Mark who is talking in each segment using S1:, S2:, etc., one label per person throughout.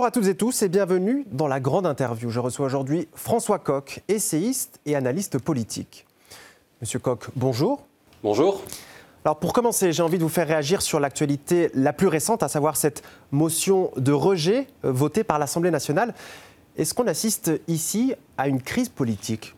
S1: Bonjour à toutes et tous et bienvenue dans la grande interview. Je reçois aujourd'hui François Coq, essayiste et analyste politique. Monsieur Coq, bonjour.
S2: Bonjour.
S1: Alors pour commencer, j'ai envie de vous faire réagir sur l'actualité la plus récente, à savoir cette motion de rejet euh, votée par l'Assemblée nationale. Est-ce qu'on assiste ici à une crise politique?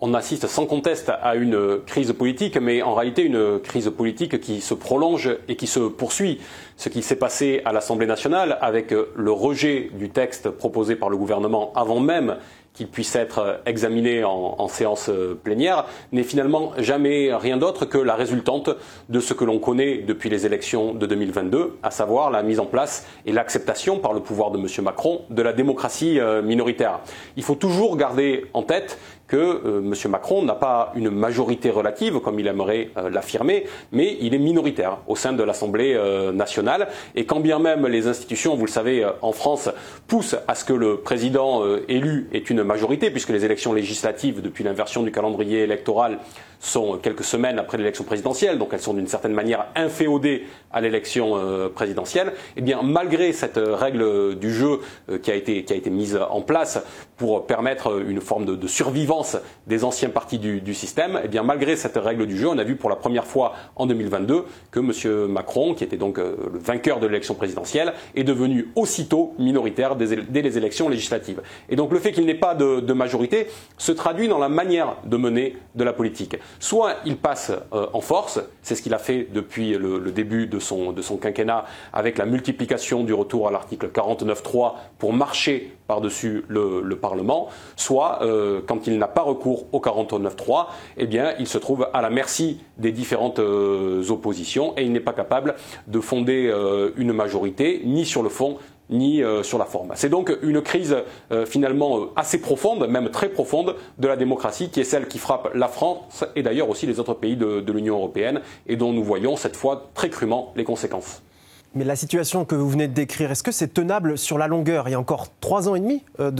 S2: On assiste sans conteste à une crise politique, mais en réalité une crise politique qui se prolonge et qui se poursuit. Ce qui s'est passé à l'Assemblée nationale avec le rejet du texte proposé par le gouvernement avant même qu'il puisse être examiné en, séance plénière n'est finalement jamais rien d'autre que la résultante de ce que l'on connaît depuis les élections de 2022, à savoir la mise en place et l'acceptation par le pouvoir de M. Macron de la démocratie euh, minoritaire. Il faut toujours garder en tête que euh, M. Macron n'a pas une majorité relative, comme il aimerait euh, l'affirmer, mais il est minoritaire au sein de l'Assemblée euh, nationale. Et quand bien même les institutions, vous le savez, en France, poussent à ce que le président élu ait une majorité, puisque les élections législatives, depuis l'inversion du calendrier électoral, sont quelques semaines après l'élection présidentielle, donc elles sont d'une certaine manière inféodées à l'élection présidentielle, et eh bien malgré cette règle du jeu qui, a été, qui a été mise en place pour permettre une forme de, survivance des anciens partis du, système, eh bien malgré cette règle du jeu, on a vu pour la première fois en 2022 que M. Macron, qui était donc euh, le vainqueur de l'élection présidentielle, est devenu aussitôt minoritaire dès, les élections législatives. Et donc le fait qu'il n'ait pas de, majorité se traduit dans la manière de mener de la politique. Soit il passe euh, en force, c'est ce qu'il a fait depuis le, début de son, quinquennat avec la multiplication du retour à l'article 49.3 pour marcher par-dessus le, Parlement, soit euh, quand il n'a pas recours au 49.3, eh bien, il se trouve à la merci des différentes euh, oppositions et il n'est pas capable de fonder une majorité, ni sur le fond, ni sur la forme. C'est donc une crise finalement assez profonde, même très profonde, de la démocratie, qui est celle qui frappe la France et d'ailleurs aussi les autres pays de l'Union européenne, et dont nous voyons cette fois très crûment les conséquences.
S1: Mais la situation que vous venez de décrire, est-ce que c'est tenable sur la longueur? Il y a encore trois ans et demi euh,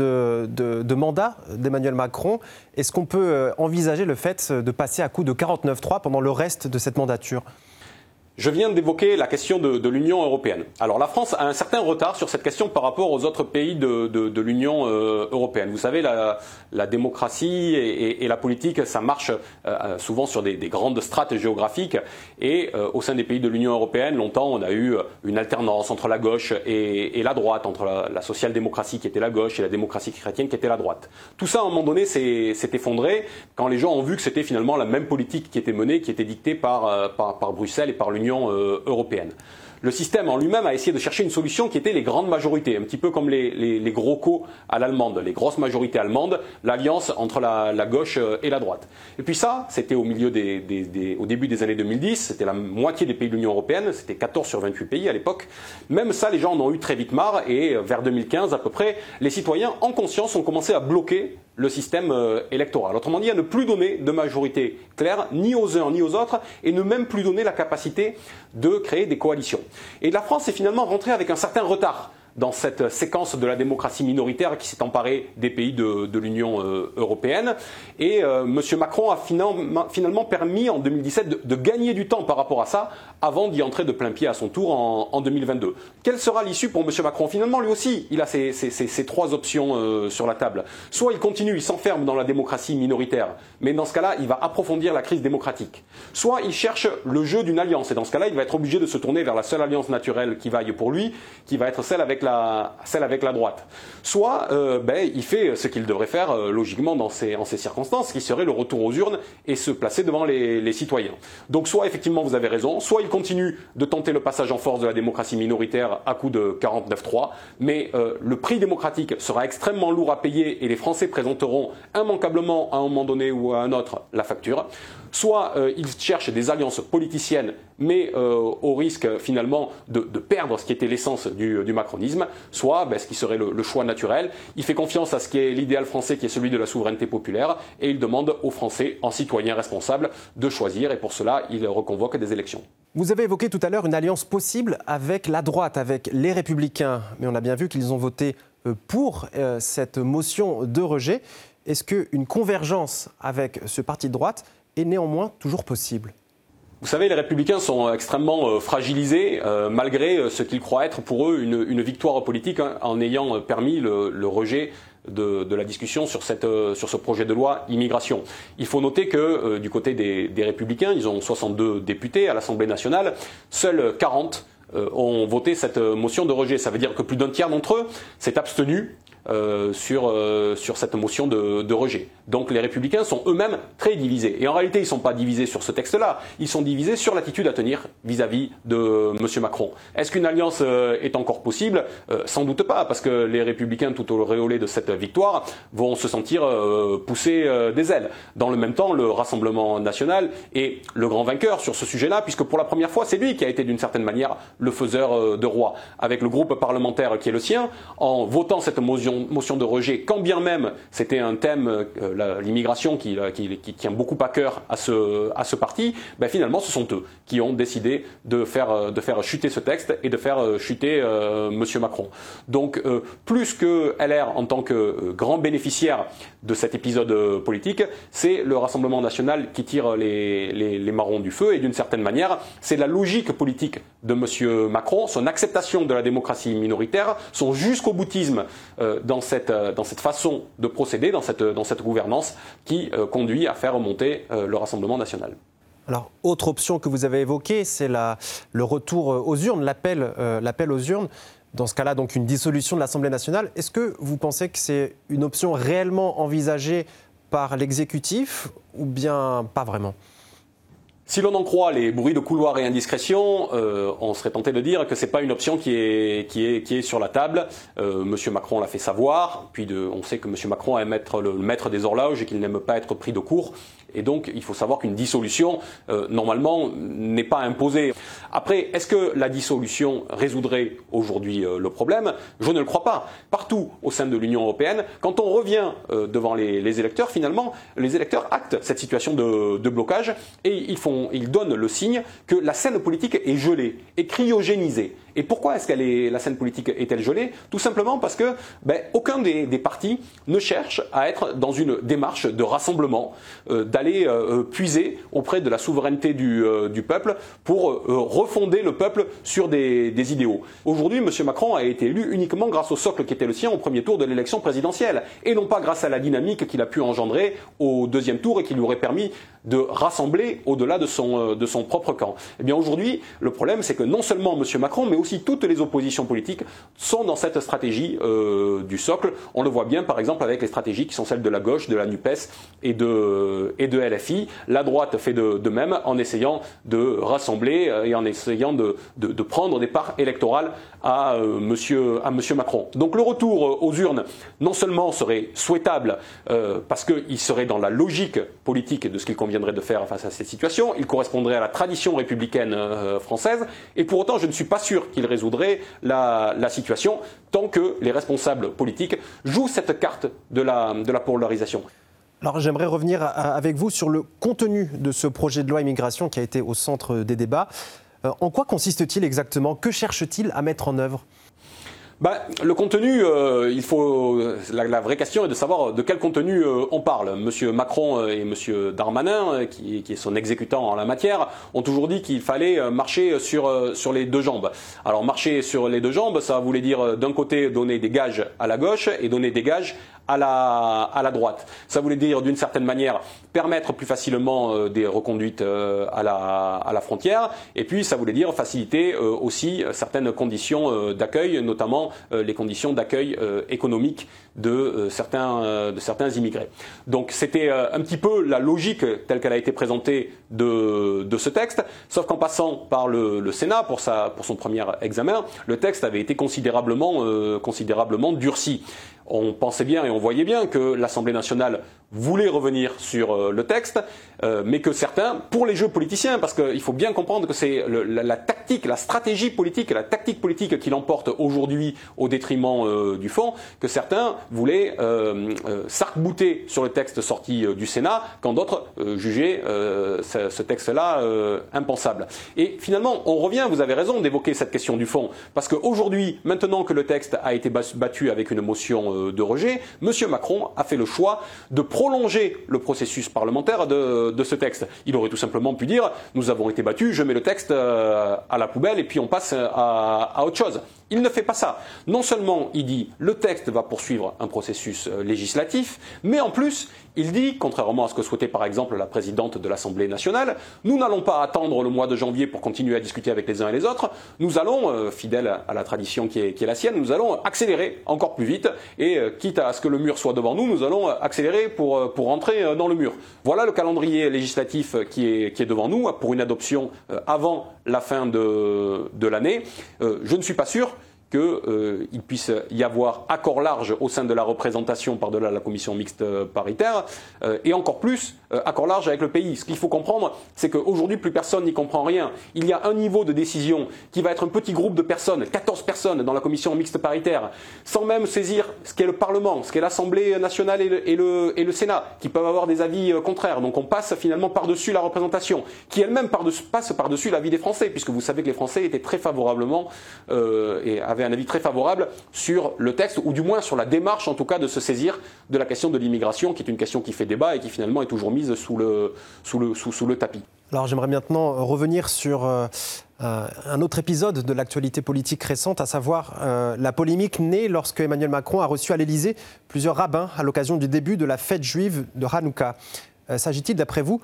S1: de, mandat d'Emmanuel Macron. Est-ce qu'on peut euh, envisager le fait de passer à coup de 49-3 pendant le reste de cette mandature?
S2: Je viens d'évoquer la question de, l'Union européenne. Alors la France a un certain retard sur cette question par rapport aux autres pays de, l'Union euh, européenne. Vous savez, la, démocratie et, la politique, ça marche euh, souvent sur des, grandes strates géographiques. Et euh, au sein des pays de l'Union européenne, longtemps, on a eu une alternance entre la gauche et, la droite, entre la, social-démocratie qui était la gauche et la démocratie chrétienne qui était la droite. Tout ça, à un moment donné, s'est effondré quand les gens ont vu que c'était finalement la même politique qui était menée, qui était dictée par, par Bruxelles et par l'Union euh, européenne. Le système en lui-même a essayé de chercher une solution qui était les grandes majorités, un petit peu comme les, gros co à l'allemande, les grosses majorités allemandes, l'alliance entre la, gauche euh, et la droite. Et puis ça, c'était au milieu des, au début des années 2010, c'était la moitié des pays de l'Union européenne, c'était 14 sur 28 pays à l'époque. Même ça, les gens en ont eu très vite marre et euh, vers 2015 à peu près, les citoyens en conscience ont commencé à bloquer le système euh, électoral. Autrement dit, à ne plus donner de majorité claire ni aux uns ni aux autres et ne même plus donner la capacité de créer des coalitions. Et la France est finalement rentrée avec un certain retard dans cette séquence de la démocratie minoritaire qui s'est emparée des pays de, l'Union euh, européenne. Et euh, M. Macron a finalement, permis en 2017 de, gagner du temps par rapport à ça avant d'y entrer de plein pied à son tour en, 2022. Quelle sera l'issue pour M. Macron? Finalement, lui aussi, il a ces, trois options euh, sur la table. Soit il continue, il s'enferme dans la démocratie minoritaire, mais dans ce cas-là, il va approfondir la crise démocratique. Soit il cherche le jeu d'une alliance, et dans ce cas-là, il va être obligé de se tourner vers la seule alliance naturelle qui vaille pour lui, qui va être celle avec celle avec la droite. Soit euh, ben, il fait ce qu'il devrait faire euh, logiquement dans ces, en ces circonstances, qui serait le retour aux urnes et se placer devant les, citoyens. Donc soit effectivement vous avez raison, soit il continue de tenter le passage en force de la démocratie minoritaire à coup de 49-3, mais euh, le prix démocratique sera extrêmement lourd à payer et les Français présenteront immanquablement à un moment donné ou à un autre la facture. Soit il cherche des alliances politiciennes, mais au risque finalement de, perdre ce qui était l'essence du, du macronisme soit ben, ce qui serait le, choix naturel. Il fait confiance à ce qui est l'idéal français, qui est celui de la souveraineté populaire, et il demande aux Français, en citoyens responsables, de choisir, et pour cela, il reconvoque des élections.
S1: Vous avez évoqué tout à l'heure une alliance possible avec la droite, avec les républicains, mais on a bien vu qu'ils ont voté euh, pour euh, cette motion de rejet. Est-ce qu'une convergence avec ce parti de droite est néanmoins toujours possible
S2: Vous savez, les républicains sont extrêmement fragilisés malgré ce qu'ils croient être pour eux une, victoire politique hein, en ayant permis le, rejet de, la discussion sur, ce projet de loi immigration. Il faut noter que du côté des, des, républicains, ils ont 62 députés à l'Assemblée nationale, seuls 40 ont voté cette motion de rejet. Ça veut dire que plus d'un tiers d'entre eux s'est abstenu euh, sur, euh, sur cette motion de, rejet. Donc les républicains sont eux-mêmes très divisés. Et en réalité, ils ne sont pas divisés sur ce texte-là, ils sont divisés sur l'attitude à tenir vis-à-vis de M. Macron. Est-ce qu'une alliance euh, est encore possible? Sans doute pas, parce que les républicains, tout au réolé de cette victoire, vont se sentir pousser des ailes. Dans le même temps, le Rassemblement national est le grand vainqueur sur ce sujet-là, puisque pour la première fois, c'est lui qui a été d'une certaine manière le faiseur de roi. Avec le groupe parlementaire qui est le sien, en votant cette motion motion, de rejet, quand bien même c'était un thème, euh, l'immigration, qui, tient beaucoup à cœur à ce, à ce parti, ben finalement ce sont eux qui ont décidé de faire, euh, de faire chuter ce texte et de faire euh, chuter M. Macron. Donc plus que LR en tant que grand bénéficiaire de cet épisode politique, c'est le Rassemblement national qui tire les, les marrons du feu et d'une certaine manière, c'est la logique politique de M. Macron, son acceptation de la démocratie minoritaire, son jusqu'au boutisme dans cette, euh, dans cette façon de procéder, dans cette, dans cette gouvernance qui euh, conduit à faire remonter euh, le Rassemblement national.
S1: Alors, autre option que vous avez évoquée, c'est le retour aux urnes, l'appel aux urnes. Dans ce cas-là, donc une dissolution de l'Assemblée nationale. Est-ce que vous pensez que c'est une option réellement envisagée par l'exécutif ou bien pas vraiment?
S2: Si l'on en croit les bruits de couloir et indiscrétions, euh, on serait tenté de dire que ce n'est pas une option qui est, qui est, qui est sur la table. Euh, Monsieur Macron l'a fait savoir, puis on sait que Monsieur Macron aime être le maître des horloges et qu'il n'aime pas être pris de court. Et donc, il faut savoir qu'une dissolution, euh, normalement, n'est pas imposée. Après, est-ce que la dissolution résoudrait aujourd'hui euh, le problème? Je ne le crois pas. Partout au sein de l'Union européenne, quand on revient euh, devant les, électeurs, finalement, les électeurs actent cette situation de, blocage et ils, font, ils donnent le signe que la scène politique est gelée, est cryogénisée. Et pourquoi est-ce est, la scène politique est-elle gelée? Tout simplement parce que ben, aucun des, des, partis ne cherche à être dans une démarche de rassemblement, euh, d'aller euh, puiser auprès de la souveraineté du, euh, peuple pour euh, refonder le peuple sur des, idéaux. Aujourd'hui, M. Macron a été élu uniquement grâce au socle qui était le sien au premier tour de l'élection présidentielle, et non pas grâce à la dynamique qu'il a pu engendrer au deuxième tour et qui lui aurait permis de rassembler au-delà de son, de son propre camp. Eh bien aujourd'hui, le problème c'est que non seulement M. Macron, mais aussi toutes les oppositions politiques sont dans cette stratégie euh, du socle. On le voit bien par exemple avec les stratégies qui sont celles de la gauche, de la NUPES et de, et de LFI. La droite fait de, même en essayant de rassembler euh, et en essayant de, de, prendre des parts électorales à, euh, monsieur, à monsieur Macron. Donc le retour aux urnes non seulement serait souhaitable parce qu'il serait dans la logique politique de ce qu'il conviendrait de faire face à cette situation, il correspondrait à la tradition républicaine française et pour autant je ne suis pas sûr qu'il résoudrait la, situation tant que les responsables politiques jouent cette carte de la, de la polarisation.
S1: Alors j'aimerais revenir avec vous sur le contenu de ce projet de loi immigration qui a été au centre des débats. Euh, en quoi consiste-t-il exactement? Que cherche-t-il à mettre en œuvre?
S2: Bah, le contenu, euh, il faut la, vraie question est de savoir de quel contenu euh, on parle. Monsieur Macron euh, et Monsieur Darmanin, qui, qui, est son exécutant en la matière, ont toujours dit qu'il fallait marcher sur sur les deux jambes. Alors marcher sur les deux jambes, ça voulait dire d'un côté donner des gages à la gauche et donner des gages à la, à la droite. Ça voulait dire d'une certaine manière permettre plus facilement euh, des reconduites euh, à, la, à la frontière et puis ça voulait dire faciliter euh, aussi certaines conditions d'accueil, notamment les conditions d'accueil économique de, certains, de certains immigrés. Donc c'était un petit peu la logique telle qu'elle a été présentée de, de ce texte, sauf qu'en passant par le, le, Sénat pour, sa, pour son premier examen, le texte avait été considérablement, considérablement durci on pensait bien et on voyait bien que l'Assemblée nationale voulait revenir sur euh, le texte, euh, mais que certains, pour les jeux politiciens, parce qu'il faut bien comprendre que c'est la, tactique, la stratégie politique, la tactique politique qui l'emporte aujourd'hui au détriment euh, du fond, que certains voulaient s'arc-bouter sur le texte sorti du Sénat, quand d'autres jugeaient ce, ce texte-là impensable. Et finalement, on revient, vous avez raison d'évoquer cette question du fond, parce qu'aujourd'hui, maintenant que le texte a été battu avec une motion de rejet, M. Macron a fait le choix de prolonger le processus parlementaire de, ce texte. Il aurait tout simplement pu dire nous avons été battus, je mets le texte euh, à la poubelle et puis on passe à autre chose. Il ne fait pas ça. Non seulement il dit le texte va poursuivre un processus euh, législatif, mais en plus il dit, contrairement à ce que souhaitait par exemple la présidente de l'Assemblée nationale, nous n'allons pas attendre le mois de janvier pour continuer à discuter avec les uns et les autres, nous allons, euh, fidèles à la tradition qui est, la sienne, nous allons accélérer encore plus vite et euh, quitte à ce que le mur soit devant nous, nous allons accélérer pour, pour rentrer dans le mur. Voilà le calendrier législatif qui est, qui est devant nous pour une adoption avant la fin de, de l'année. je ne suis pas sûr qu'il euh, puisse y avoir accord large au sein de la représentation par-delà la commission mixte paritaire, euh, et encore plus euh, accord large avec le pays. Ce qu'il faut comprendre, c'est qu'aujourd'hui, plus personne n'y comprend rien. Il y a un niveau de décision qui va être un petit groupe de personnes, 14 personnes dans la commission mixte paritaire, sans même saisir ce qu'est le Parlement, ce qu'est l'Assemblée nationale et le, et, le, Sénat, qui peuvent avoir des avis contraires. Donc on passe finalement par-dessus la représentation, qui elle-même passe par-dessus l'avis des Français, puisque vous savez que les Français étaient très favorablement et avaient un avis très favorable sur le texte, ou du moins sur la démarche en tout cas de se saisir de la question de l'immigration, qui est une question qui fait débat et qui finalement est toujours mise sous le, sous le, sous, le tapis.
S1: Alors j'aimerais maintenant revenir sur euh, euh, un autre épisode de l'actualité politique récente, à savoir euh, la polémique née lorsque Emmanuel Macron a reçu à l'Élysée plusieurs rabbins à l'occasion du début de la fête juive de Hanouka. S'agit-il, d'après vous,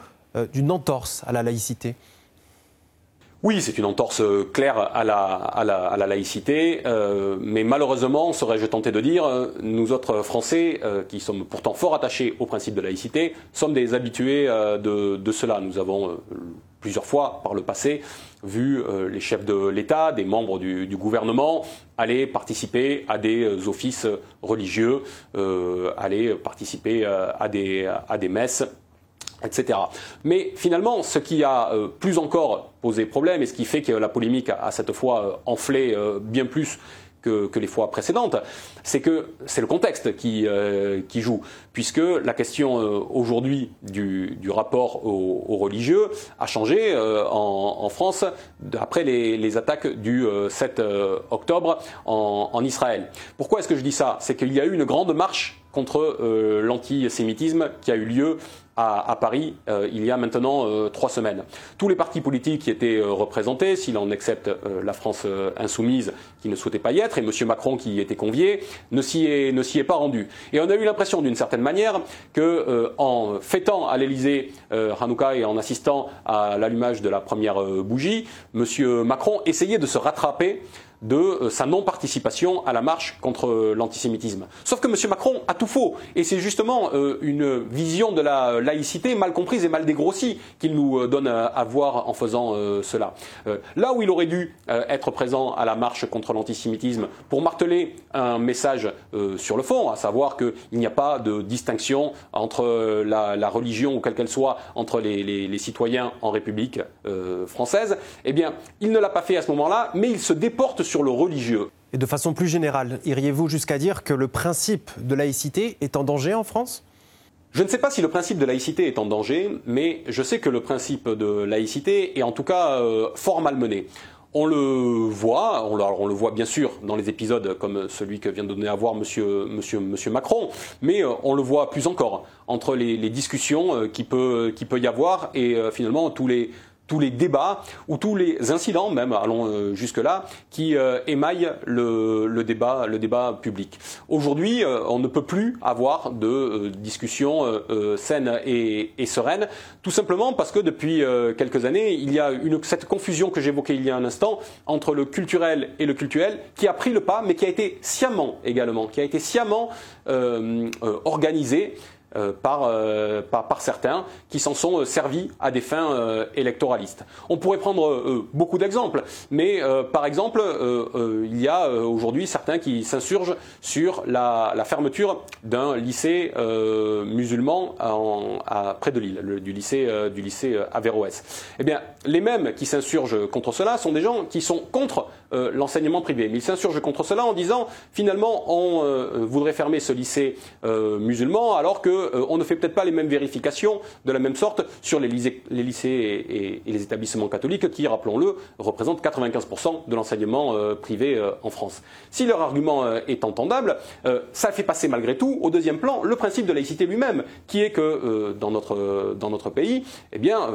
S1: d'une entorse à la laïcité?
S2: Oui, c'est une entorse euh, claire à la, laïcité, euh, mais malheureusement, serais-je tenté de dire, euh, nous autres Français, qui sommes pourtant fort attachés au principe de laïcité, sommes des habitués de, cela. Nous avons plusieurs fois par le passé vu les chefs de l'État, des membres du, gouvernement, aller participer à des offices religieux, aller participer à des messes etc. Mais finalement, ce qui a euh, plus encore posé problème et ce qui fait que la polémique a, cette fois euh, enflé euh, bien plus que, les fois précédentes, c'est que c'est le contexte qui, joue, puisque la question aujourd'hui du, rapport aux, religieux a changé en, France après les, attaques du 7 octobre en, en Israël. Pourquoi est-ce que je dis ça? C'est qu'il y a eu une grande marche contre l'antisémitisme qui a eu lieu à, Paris euh, il y a maintenant euh, trois semaines. Tous les partis politiques qui étaient euh, représentés, s'il en accepte la France insoumise qui ne souhaitait pas y être, et M. Macron qui y était convié, ne s'y est, pas rendu. Et on a eu l'impression d'une certaine manière que en fêtant à l'Élysée Hanouka et en assistant à l'allumage de la première bougie, M. Macron essayait de se rattraper de euh, sa non-participation à la marche contre euh, l'antisémitisme. Sauf que M. Macron a tout faux, et c'est justement euh, une vision de la laïcité mal comprise et mal dégrossie qu'il nous donne à voir en faisant cela. Là où il aurait dû être présent à la marche contre l'antisémitisme pour marteler un message sur le fond, à savoir qu'il n'y a pas de distinction entre la, religion ou quelle qu'elle soit entre les, les, citoyens en République française, eh bien, il ne l'a pas fait à ce moment-là, mais il se déporte sur le religieux.
S1: Et de façon plus générale, iriez-vous jusqu'à dire que le principe de laïcité est en danger en France?
S2: Je ne sais pas si le principe de laïcité est en danger, mais je sais que le principe de laïcité est en tout cas euh, fort malmené. On le voit, on le, voit bien sûr dans les épisodes comme celui que vient de donner à voir monsieur, monsieur, monsieur Macron, mais euh, on le voit plus encore entre les, discussions euh, qui peut, qui peut y avoir et finalement tous les, tous les débats ou tous les incidents même, allons euh, jusque-là, qui euh, émaillent le, débat, le débat public. Aujourd'hui, euh, on ne peut plus avoir de discussion saine et, sereine, tout simplement parce que depuis quelques années, il y a cette confusion que j'évoquais il y a un instant entre le culturel et le cultuel qui a pris le pas, mais qui a été sciemment également, qui a été sciemment organisé euh, euh, par, par, certains qui s'en sont euh, servis à des fins électoralistes. On pourrait prendre beaucoup d'exemples, mais par exemple, il y a aujourd'hui certains qui s'insurgent sur la, fermeture d'un lycée musulman près de Lille, du lycée, du lycée Averroès. Eh bien, les mêmes qui s'insurgent contre cela sont des gens qui sont contre l'enseignement privé. Mais il s'insurge contre cela en disant finalement on voudrait fermer ce lycée musulman alors qu'on ne fait peut-être pas les mêmes vérifications de la même sorte sur les lycées, et, les établissements catholiques qui, rappelons-le, représentent 95% de l'enseignement privé en France. Si leur argument est entendable, ça fait passer malgré tout au deuxième plan le principe de laïcité lui-même, qui est que dans, notre, pays, eh bien,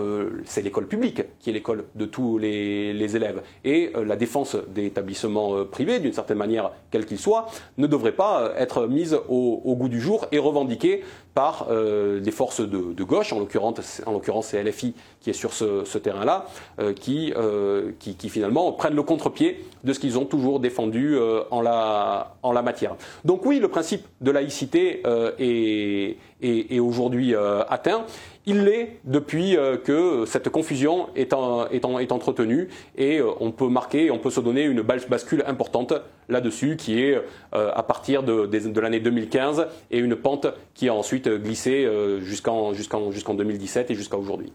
S2: c'est l'école publique qui est l'école de tous les, élèves. Et la défense des établissements privés, d'une certaine manière, quel qu'il soit, ne devrait pas être mise au, goût du jour et revendiquée par des forces de, gauche, en l'occurrence, en l'occurrence c'est LFI qui est sur ce, terrain-là, qui, qui, finalement prennent le contre-pied de ce qu'ils ont toujours défendu en la matière. Donc oui, le principe de laïcité est, est aujourd'hui atteint. Il l'est depuis euh, que cette confusion est, entretenue et euh, on peut marquer, on peut se donner une bascule importante là-dessus qui est euh, à partir de, l'année 2015 et une pente qui a ensuite glissé jusqu'en 2017 et jusqu'à aujourd'hui.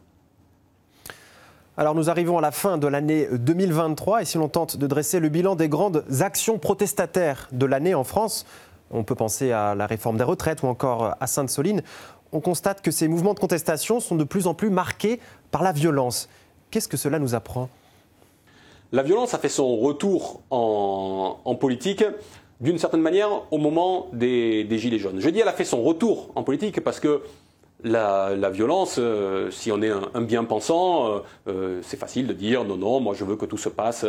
S1: Alors nous arrivons à la fin de l'année 2023 et si l'on tente de dresser le bilan des grandes actions protestataires de l'année en France, on peut penser à la réforme des retraites ou encore à Sainte-Soline on constate que ces mouvements de contestation sont de plus en plus marqués par la violence. Qu'est-ce que cela nous apprend?
S2: La violence a fait son retour en, politique d'une certaine manière au moment des, des, Gilets jaunes. Je dis elle a fait son retour en politique parce que la, violence, euh, si on est un, bien-pensant, euh, euh, c'est facile de dire non, non, moi je veux que tout se passe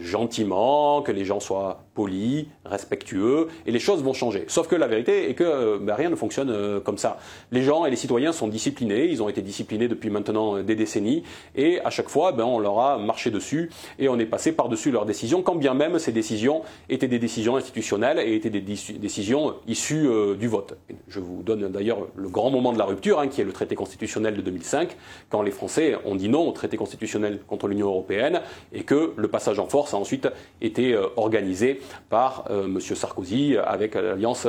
S2: gentiment, que les gens soient polis, respectueux, et les choses vont changer. Sauf que la vérité est que ben, rien ne fonctionne comme ça. Les gens et les citoyens sont disciplinés, ils ont été disciplinés depuis maintenant des décennies, et à chaque fois, ben, on leur a marché dessus, et on est passé par-dessus leurs décisions, quand bien même ces décisions étaient des décisions institutionnelles et étaient des décisions issues du vote. Je vous donne d'ailleurs le grand moment de la rupture Hein, qui est le traité constitutionnel de 2005, quand les Français ont dit non au traité constitutionnel contre l'Union européenne et que le passage en force a ensuite été euh, organisé par euh, M. Sarkozy avec l'alliance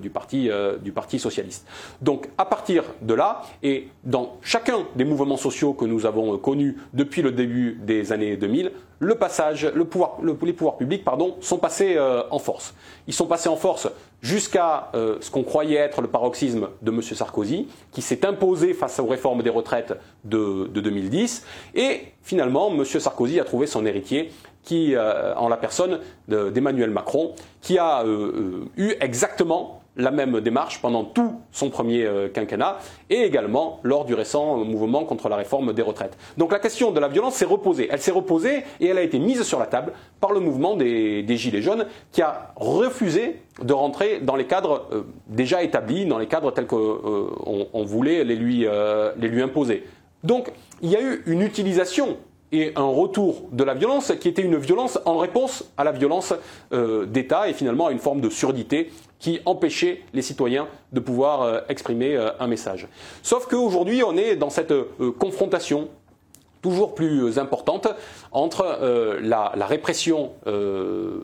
S2: du, parti, euh, du Parti socialiste. Donc à partir de là, et dans chacun des mouvements sociaux que nous avons connus depuis le début des années 2000, le passage, les pouvoirs publics pardon, sont passés en force. Ils sont passés en force jusqu'à euh, ce qu'on croyait être le paroxysme de M. Sarkozy, qui s'est imposé face aux réformes des retraites de, 2010. Et finalement, M. Sarkozy a trouvé son héritier, qui, euh, en la personne d'Emmanuel Macron, qui a euh, eu exactement la même démarche pendant tout son premier euh, quinquennat et également lors du récent mouvement contre la réforme des retraites. Donc la question de la violence s'est reposée. Elle s'est reposée et elle a été mise sur la table par le mouvement des, Gilets jaunes qui a refusé de rentrer dans les cadres euh, déjà établis, dans les cadres tels qu'on euh, voulait les lui imposer. Donc il y a eu une utilisation et un retour de la violence qui était une violence en réponse à la violence d'État et finalement à une forme de surdité qui empêchait les citoyens de pouvoir euh, exprimer euh, un message. Sauf qu'aujourd'hui, on est dans cette euh, confrontation toujours plus importante entre euh, la, répression euh,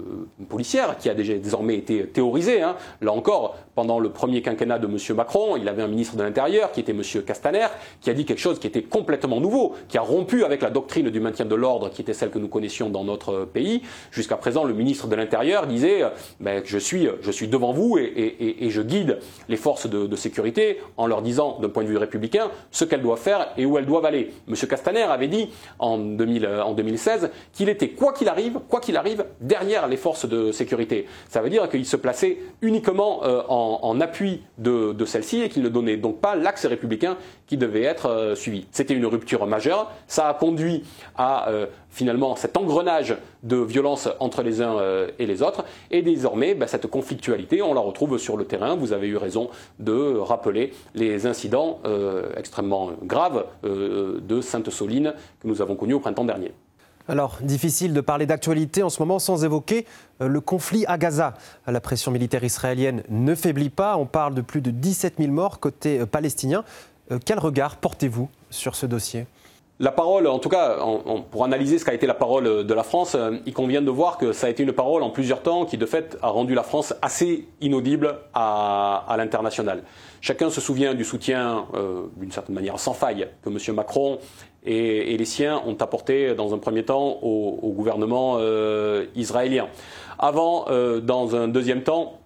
S2: policière, qui a déjà désormais été théorisée. Hein. Là encore, pendant le premier quinquennat de M. Macron, il avait un ministre de l'Intérieur qui était M. Castaner, qui a dit quelque chose qui était complètement nouveau, qui a rompu avec la doctrine du maintien de l'ordre qui était celle que nous connaissions dans notre pays. Jusqu'à présent, le ministre de l'Intérieur disait ben, je, suis, devant vous et, je guide les forces de, sécurité en leur disant, d'un point de vue républicain, ce qu'elles doivent faire et où elles doivent aller. M. Castaner avait dit en, 2000, en 2016 qu'il était, quoi qu'il arrive, quoi qu'il arrive, derrière les forces de sécurité. Ça veut dire qu'il se plaçait uniquement euh, en, appui de, celle-ci et qu'il ne donnait donc pas l'axe républicain qui devait être euh, suivi. C'était une rupture majeure. Ça a conduit à euh, finalement cet engrenage de violence entre les uns et les autres. Et désormais, bah, cette conflictualité, on la retrouve sur le terrain. Vous avez eu raison de rappeler les incidents extrêmement graves de Sainte-Soline que nous avons connus au printemps dernier.
S1: Alors, difficile de parler d'actualité en ce moment sans évoquer euh, le conflit à Gaza. La pression militaire israélienne ne faiblit pas. On parle de plus de 17 000 morts côté euh, palestinien. Euh, quel regard portez-vous sur ce dossier?
S2: La parole, en tout cas, pour analyser ce qu'a été la parole de la France, euh, il convient de voir que ça a été une parole en plusieurs temps qui, de fait, a rendu la France assez inaudible à, l'international. Chacun se souvient du soutien, euh, d'une certaine manière sans faille, que M. Macron et, les siens ont apporté dans un premier temps au, gouvernement euh, israélien. Avant, dans un deuxième temps,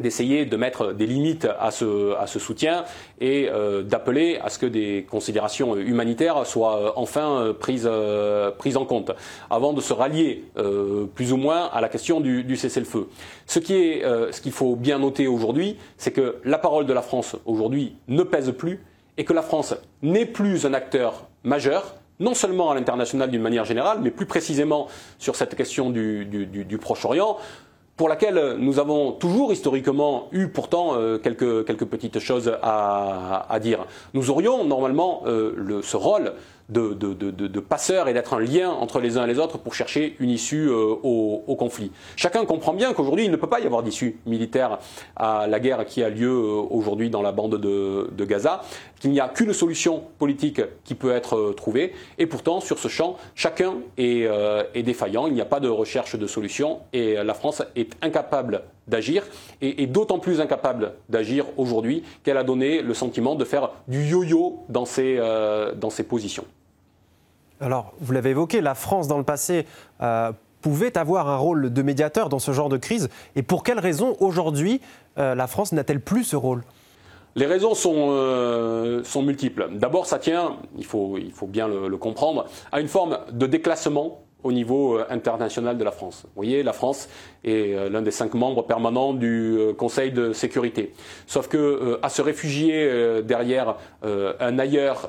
S2: d'essayer de mettre des limites à ce, à ce soutien et euh, d'appeler à ce que des considérations humanitaires soient euh, enfin euh, prises, en compte, avant de se rallier plus ou moins à la question du, cessez-le-feu. Ce qui est, ce qu'il faut bien noter aujourd'hui, c'est que la parole de la France aujourd'hui ne pèse plus et que la France n'est plus un acteur majeur, non seulement à l'international d'une manière générale, mais plus précisément sur cette question du, du, du Proche-Orient, pour laquelle nous avons toujours historiquement eu pourtant euh, quelques, quelques petites choses à, à dire. Nous aurions normalement euh, le, ce rôle de, passeurs et d'être un lien entre les uns et les autres pour chercher une issue euh, au, au, conflit. Chacun comprend bien qu'aujourd'hui, il ne peut pas y avoir d'issue militaire à la guerre qui a lieu euh, aujourd'hui dans la bande de, Gaza, qu'il n'y a qu'une solution politique qui peut être euh, trouvée, et pourtant, sur ce champ, chacun est, est défaillant, il n'y a pas de recherche de solution, et la France est incapable d'agir, et, d'autant plus incapable d'agir aujourd'hui qu'elle a donné le sentiment de faire du yo-yo dans ses, euh, dans ses positions.
S1: Alors, vous l'avez évoqué, la France dans le passé euh, pouvait avoir un rôle de médiateur dans ce genre de crise, et pour quelles raisons aujourd'hui euh, la France n'a-t-elle plus ce rôle?
S2: Les raisons sont, sont multiples. D'abord, ça tient, il faut, il faut bien le, le comprendre, à une forme de déclassement au niveau euh, international de la France. Vous voyez, la France est euh, l'un des cinq membres permanents du euh, Conseil de sécurité. Sauf que à se réfugier derrière un ailleurs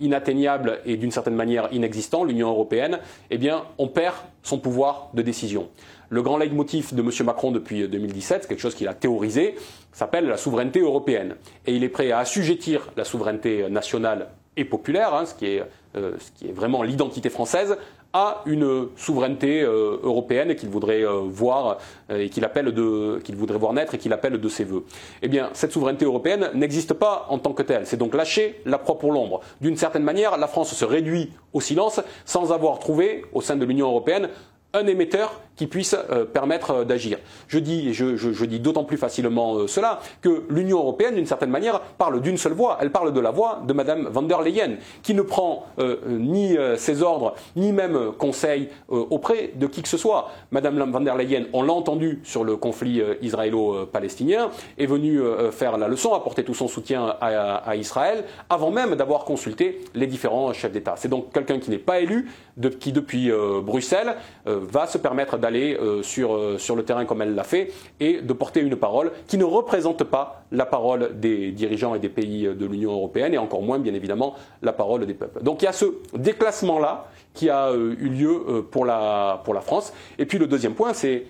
S2: inatteignable et d'une certaine manière inexistant, l'Union européenne, eh bien, on perd son pouvoir de décision. Le grand leitmotiv de M. Macron depuis 2017, quelque chose qu'il a théorisé, s'appelle la souveraineté européenne. Et il est prêt à assujettir la souveraineté nationale et populaire, hein, ce, qui est, ce qui est vraiment l'identité française, à une souveraineté euh, européenne qu'il voudrait euh, voir euh, et qu'il appelle de qu'il voudrait voir naître et qu'il appelle de ses voeux. Eh bien, cette souveraineté européenne n'existe pas en tant que telle. C'est donc lâcher la proie pour l'ombre. D'une certaine manière, la France se réduit au silence sans avoir trouvé au sein de l'Union européenne un émetteur qui puisse euh, permettre euh, d'agir. Je dis, je, je, dis d'autant plus facilement euh, cela que l'Union européenne, d'une certaine manière, parle d'une seule voix. Elle parle de la voix de Madame van der Leyen, qui ne prend ni ses ordres, ni même conseil auprès de qui que ce soit. Madame van der Leyen, on l'a entendu sur le conflit israélo-palestinien, est venue faire la leçon, apporter tout son soutien à, Israël, avant même d'avoir consulté les différents chefs d'État. C'est donc quelqu'un qui n'est pas élu, qui depuis Bruxelles va se permettre d'aller euh, sur, euh, sur le terrain comme elle l'a fait et de porter une parole qui ne représente pas la parole des dirigeants et des pays de l'Union européenne et encore moins, bien évidemment, la parole des peuples. Donc il y a ce déclassement-là qui a euh, eu lieu pour la, pour la France. Et puis le deuxième point, c'est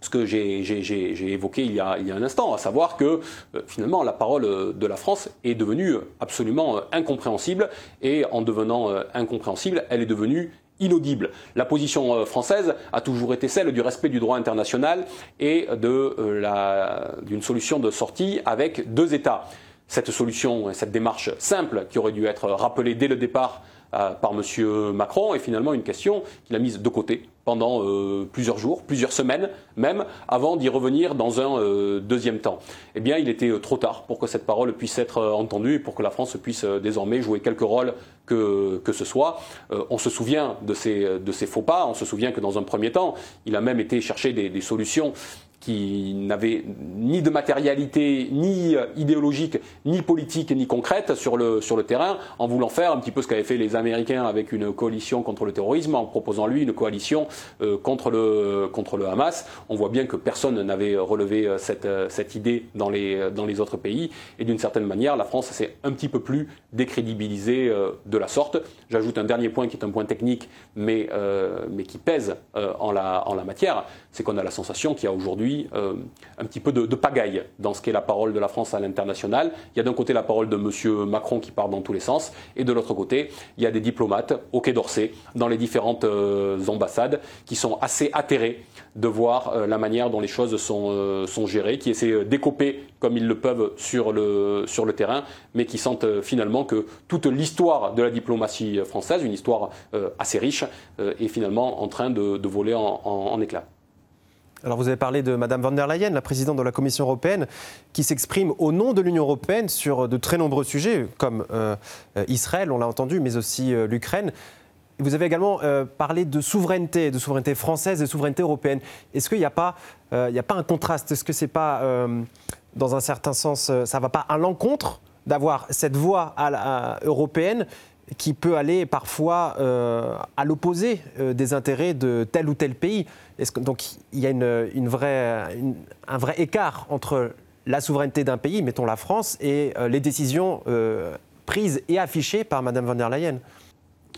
S2: ce que j'ai évoqué il y, a, il y, a, un instant, à savoir que finalement la parole de la France est devenue absolument incompréhensible et en devenant incompréhensible, elle est devenue inaudible. La position euh, française a toujours été celle du respect du droit international et euh, d'une solution de sortie avec deux États. Cette solution, cette démarche simple qui aurait dû être rappelée dès le départ euh, par M. Macron est finalement une question qu'il a mise de côté pendant euh, plusieurs jours, plusieurs semaines même, avant d'y revenir dans un euh, deuxième temps. Eh bien, il était trop tard pour que cette parole puisse être entendue pour que la France puisse désormais jouer quelque rôle que, que ce soit. on se souvient de ces, de ces faux pas, on se souvient que dans un premier temps, il a même été chercher des solutions qui n'avait ni de matérialité, ni euh, idéologique, ni politique, ni concrète sur le, sur le terrain, en voulant faire un petit peu ce qu'avaient fait les Américains avec une coalition contre le terrorisme, en proposant lui une coalition euh, contre, le, contre le Hamas. On voit bien que personne n'avait relevé euh, cette, cette idée dans les, dans les autres pays, et d'une certaine manière, la France s'est un petit peu plus décrédibilisée de la sorte. J'ajoute un dernier point qui est un point technique, mais, mais qui pèse en, la, en la matière, c'est qu'on a la sensation qu'il y a aujourd'hui aujourd'hui un petit peu de, pagaille dans ce qu'est la parole de la France à l'international. Il y a d'un côté la parole de M. Macron qui part dans tous les sens, et de l'autre côté, il y a des diplomates au Quai d'Orsay, dans les différentes ambassades, qui sont assez atterrés de voir la manière dont les choses sont, gérées, qui essaient d'écoper comme ils le peuvent sur le, terrain, mais qui sentent finalement que toute l'histoire de la diplomatie française, une histoire assez riche, est finalement en train de, voler en, en éclats.
S1: Alors vous avez parlé de Mme von der Leyen, la présidente de la Commission européenne, qui s'exprime au nom de l'Union européenne sur de très nombreux sujets, comme euh, Israël, on l'a entendu, mais aussi euh, l'Ukraine. Vous avez également euh, parlé de souveraineté, de souveraineté française et de souveraineté européenne. Est-ce qu'il n'y a, pas, a pas un contraste? Est-ce que c'est pas, dans un certain sens, ça ne va pas à l'encontre d'avoir cette voix européenne qui peut aller parfois à l'opposé des intérêts de tel ou tel pays donc il y a une, vraie, un vrai écart entre la souveraineté d'un pays, mettons la France, et euh, les décisions euh, prises et affichées par Mme von der Leyen?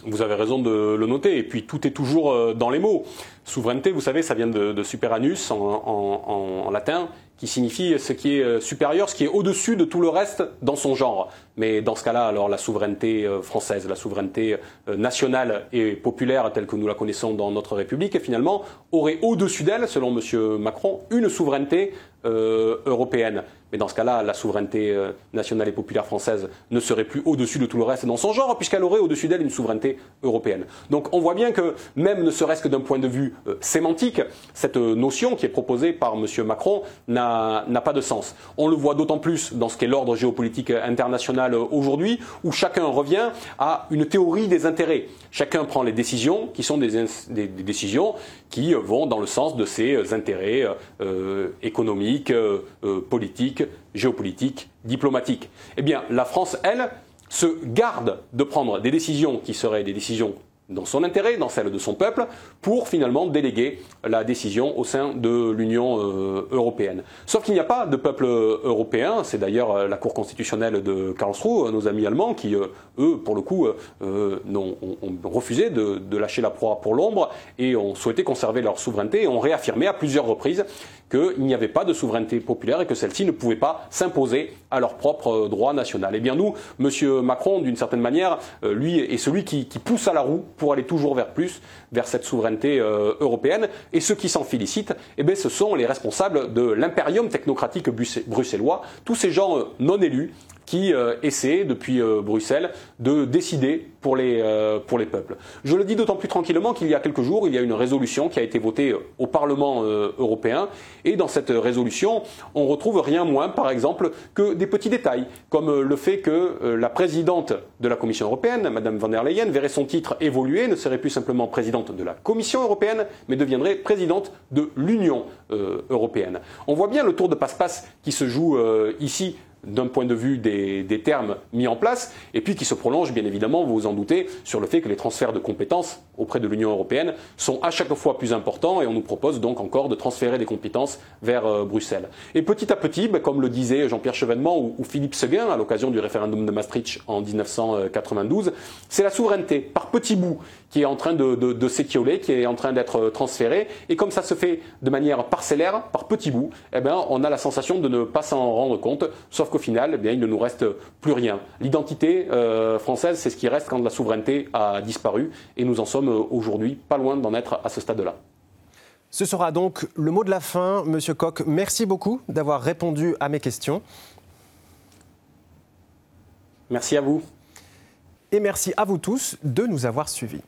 S2: Vous avez raison de le noter. Et puis tout est toujours euh, dans les mots. Souveraineté, vous savez, ça vient de, superanus en, latin, qui signifie ce qui est supérieur, ce qui est au-dessus de tout le reste dans son genre. Mais dans ce cas-là, alors la souveraineté française, la souveraineté nationale et populaire telle que nous la connaissons dans notre République, finalement, aurait au-dessus d'elle, selon M. Macron, une souveraineté européenne. Mais dans ce cas-là, la souveraineté euh, nationale et populaire française ne serait plus au-dessus de tout le reste dans son genre, puisqu'elle aurait au-dessus d'elle une souveraineté européenne. Donc on voit bien que, même ne serait-ce que d'un point de vue euh, sémantique, cette euh, notion qui est proposée par M. Macron n'a pas de sens. On le voit d'autant plus dans ce qu'est l'ordre géopolitique international aujourd'hui, où chacun revient à une théorie des intérêts. Chacun prend les décisions qui sont des, décisions qui vont dans le sens de ses intérêts économiques, politiques, géopolitique, diplomatique. Eh bien, la France, elle, se garde de prendre des décisions qui seraient des décisions dans son intérêt, dans celle de son peuple, pour finalement déléguer la décision au sein de l'Union euh, européenne. Sauf qu'il n'y a pas de peuple européen, c'est d'ailleurs euh, la Cour constitutionnelle de Karlsruhe, euh, nos amis allemands, qui, eux, pour le coup, ont, refusé de, lâcher la proie pour l'ombre et ont souhaité conserver leur souveraineté et ont réaffirmé à plusieurs reprises qu'il n'y avait pas de souveraineté populaire et que celle-ci ne pouvait pas s'imposer à leur propre droit national. Eh bien nous, M. Macron, d'une certaine manière, lui est celui qui pousse à la roue pour aller toujours vers plus, vers cette souveraineté euh, européenne. Et ceux qui s'en félicitent, eh bien, ce sont les responsables de l'impérium technocratique bruxellois, tous ces gens euh, non élus qui euh, essaient depuis Bruxelles de décider pour les, pour les peuples. Je le dis d'autant plus tranquillement qu'il y a quelques jours, il y a une résolution qui a été votée au Parlement européen et dans cette résolution, on retrouve rien moins, par exemple, que des petits détails, comme le fait que la présidente de la Commission européenne, Mme van der Leyen, verrait son titre évoluer, ne serait plus simplement présidente de la Commission européenne, mais deviendrait présidente de l'Union euh, européenne. On voit bien le tour de passe-passe qui se joue euh, ici d'un point de vue des, termes mis en place, et puis qui se prolonge, bien évidemment, vous vous en doutez, sur le fait que les transferts de compétences auprès de l'Union européenne sont à chaque fois plus importants, et on nous propose donc encore de transférer des compétences vers euh, Bruxelles. Et petit à petit, ben, comme le disait Jean-Pierre Chevènement ou, Philippe Seguin à l'occasion du référendum de Maastricht en 1992, c'est la souveraineté, par petits bouts, qui est en train de, de, s'étioler, qui est en train d'être transférée, et comme ça se fait de manière parcellaire, par petits bouts, eh ben, on a la sensation de ne pas s'en rendre compte, sauf qu'au final, eh bien, il ne nous reste plus rien. L'identité euh, française, c'est ce qui reste quand la souveraineté a disparu, et nous en sommes euh, aujourd'hui pas loin d'en être à ce stade-là.
S1: Ce sera donc le mot de la fin, Monsieur Koch. Merci beaucoup d'avoir répondu à mes questions.
S2: Merci à vous.
S1: Et merci à vous tous de nous avoir suivis.